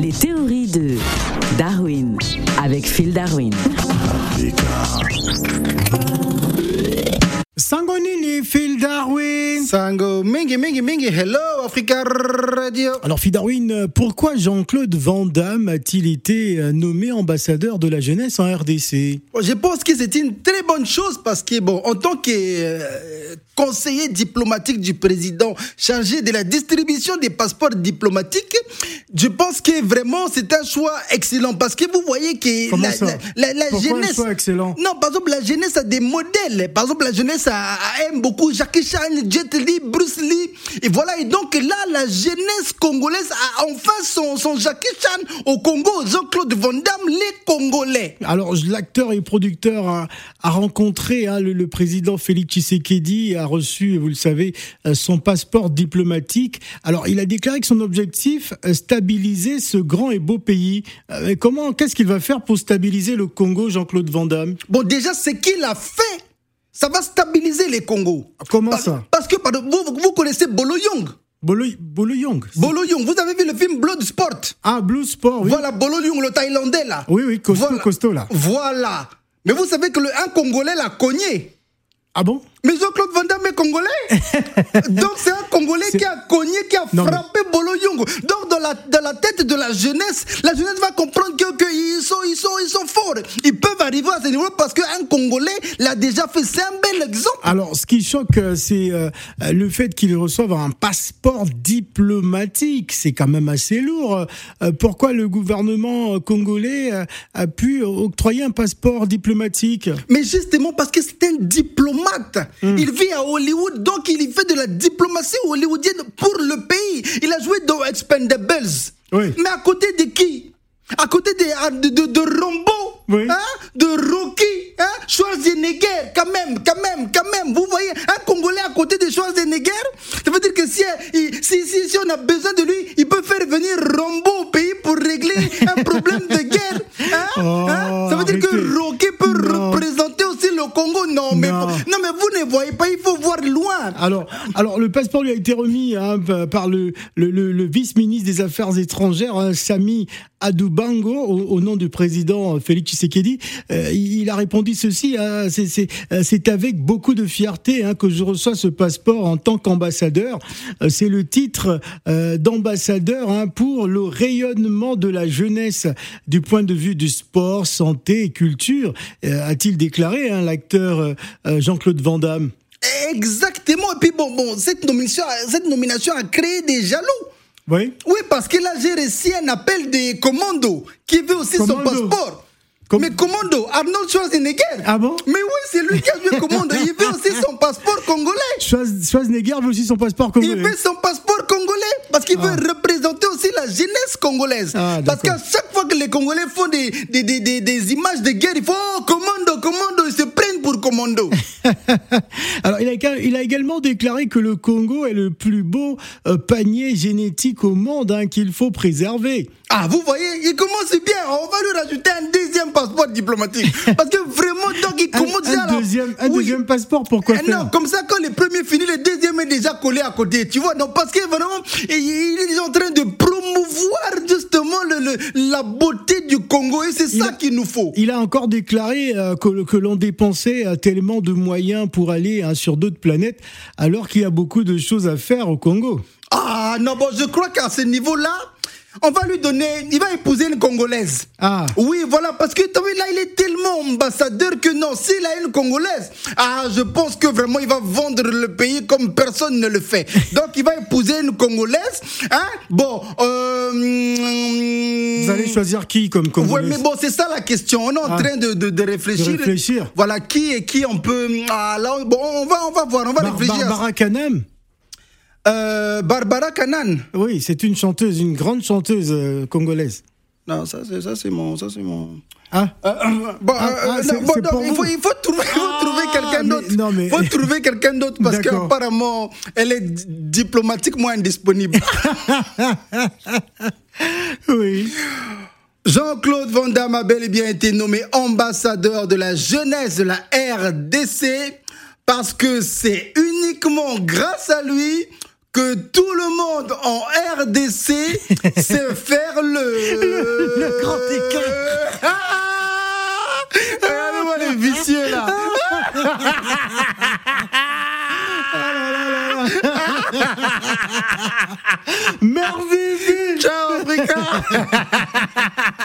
Les théories de Darwin avec Phil Darwin. Sango nini, Phil Darwin Sango mingi mingi mingi, hello Africa Radio. Alors Phil Darwin, pourquoi Jean-Claude Van Damme a-t-il été euh, nommé ambassadeur de la jeunesse en RDC Bon, je pense que c'est une très bonne chose parce que, bon, en tant que euh, conseiller diplomatique du président chargé de la distribution des passeports diplomatiques, je pense que vraiment c'est un choix excellent parce que vous voyez que Comment la, ça? la- la- la Pourquoi un jeunesse. excellent? Non, par exemple, la jeunesse a des modèles. Par exemple, la jeunesse a- a- aime beaucoup Jackie Chan, Jet Li, Bruce Lee. Et voilà, et donc là, la jeunesse congolaise a enfin son, son Jackie Chan au Congo, Jean-Claude Van Damme, les Congolais. Alors l'acteur et producteur a, a rencontré hein, le, le président Félix Tshisekedi a reçu, vous le savez, euh, son passeport diplomatique. Alors il a déclaré que son objectif, euh, stabiliser ce grand et beau pays. Euh, comment, qu'est-ce qu'il va faire pour stabiliser le Congo, Jean-Claude Van Damme? Bon, déjà, ce qu'il a fait, ça va stabiliser les Congos. Comment Par- ça? Parce que pardon, vous, vous connaissez Bolo Young. Bolo, Bolo Young. Bolo Young, vous avez vu le film Blood Sport? Ah, Blue Sport, oui. Voilà, Bolo Young, le Thaïlandais là. Oui, oui, costaud, Voilà. costaud là. Voilà. Mais vous savez que le, un Congolais l'a cogné. Ah bon? Mais Jean-Claude Van Damme est congolais. Donc c'est un Congolais qui a cogné, qui a Non, mais- frappé Bolo. Donc dans la, dans la tête de la jeunesse, la jeunesse va comprendre que, que ils, sont, ils, sont, ils sont forts. Ils peuvent arriver à ce niveau parce qu'un Congolais l'a déjà fait. C'est un bel exemple. Alors, ce qui choque, euh, c'est euh, euh, le fait qu'il reçoive un passeport diplomatique. C'est quand même assez lourd. Euh, Pourquoi le gouvernement congolais a pu octroyer un passeport diplomatique? Mais justement parce que c'est un diplomate. Il vit à Hollywood, donc il fait de la diplomatie hollywoodienne pour le pays. Il a joué dans Expendables. Oui. Mais à côté de qui? À côté de, de, de, de Rambo Oui. hein? De Rocky hein? Schwarzenegger, quand même, quand même, quand même. Vous voyez, un Congolais à côté de Schwarzenegger, ça veut dire que si, si, si, si on a besoin de lui, il peut faire venir Rambo au pays pour régler un problème de guerre. Hein? Oh, Hein? Ça veut dire arrêtez. que Rocky peut Non. représenter aussi le Congo. Non, mais, Non. non, mais vous ne voyez pas, il faut voir loin. alors, alors, le passeport lui a été remis hein, par le, le, le- le vice-ministre des Affaires étrangères, hein, Sami Adoubango, au, au nom du président Félix Tshisekedi. Euh, il a répondu ceci hein, euh, c'est avec beaucoup de fierté hein, que je reçois ce passeport en tant qu'ambassadeur. Euh, C'est le titre euh, d'ambassadeur hein, pour le rayonnement de la jeunesse du point de vue du sport, santé et culture, euh, a-t-il déclaré hein, l'acteur euh, Jean-Claude Van Damme. Exactement. Et puis bon, bon cette, nomination, cette nomination a créé des jaloux. Oui. Oui, parce que là, j'ai reçu un appel des commandos qui veut aussi son Commando. passeport. Com- Mais commando, Arnold Schwarzenegger. Ah bon? Mais oui, c'est lui qui a joué commando. Il veut aussi son passeport congolais. Schwarz- Schwarzenegger veut aussi son passeport Il congolais. veut son passeport congolais parce qu'il Ah. veut représenter aussi la jeunesse congolaise. Ah, parce qu'à chaque fois que les Congolais font des, des, des, des, des images de guerre, il faut oh, commando, commando, ils se prennent pour commando. Il a également déclaré que le Congo est le plus beau euh, panier génétique au monde hein, qu'il faut préserver. Ah, vous voyez, il commence bien. On va lui rajouter un deuxième passeport diplomatique. Parce que vraiment, donc, il commence un là. deuxième, un Oui. deuxième passeport, pourquoi Eh faire non, comme ça, quand le premier finit, le deuxième est déjà collé à côté. Tu vois, non, parce que vraiment, il est en train de promouvoir justement le, le- la beauté du Congo et c'est ça qu'il nous faut. Il a encore déclaré euh, que, que l'on dépensait euh, tellement de moyens pour aller hein, sur d'autres planètes, alors qu'il y a beaucoup de choses à faire au Congo. Ah non, bon, je crois qu'à ce niveau-là, on va lui donner, il va épouser une Congolaise. Ah, Oui, voilà, parce que là, il est tellement ambassadeur que non, s'il a une Congolaise, ah, je pense que vraiment, il va vendre le pays comme personne ne le fait. Donc, il va épouser une Congolaise, hein Bon, euh... vous allez choisir qui comme Ouais, Congolais mais bon, c'est ça la question. On est en Ah. train de, de, de réfléchir. De réfléchir. Voilà, qui et qui on peut. Ah, là, on- bon, on va, on va voir, on va Bar- réfléchir. Barbara Kanem Euh, Barbara Kanan. Oui, c'est une chanteuse, une grande chanteuse euh, congolaise. Non, ça, c'est, ça, c'est mon. Ça, c'est mon... Ah Euh, bon, Ah, euh, ah, non, il, faut, il faut trouver, il faut Ah, trouver quelqu'un d'autre. non, mais- Il faut trouver quelqu'un d'autre parce qu'apparemment, elle est di- diplomatiquement indisponible. Oui. Jean-Claude Van Damme a bel et bien été nommé ambassadeur de la jeunesse de la RDC parce que c'est uniquement grâce à lui que tout le monde en RDC sait faire le... le grand écart. Ah Regardez-moi les vicieux là. Merveilleux Ciao Africa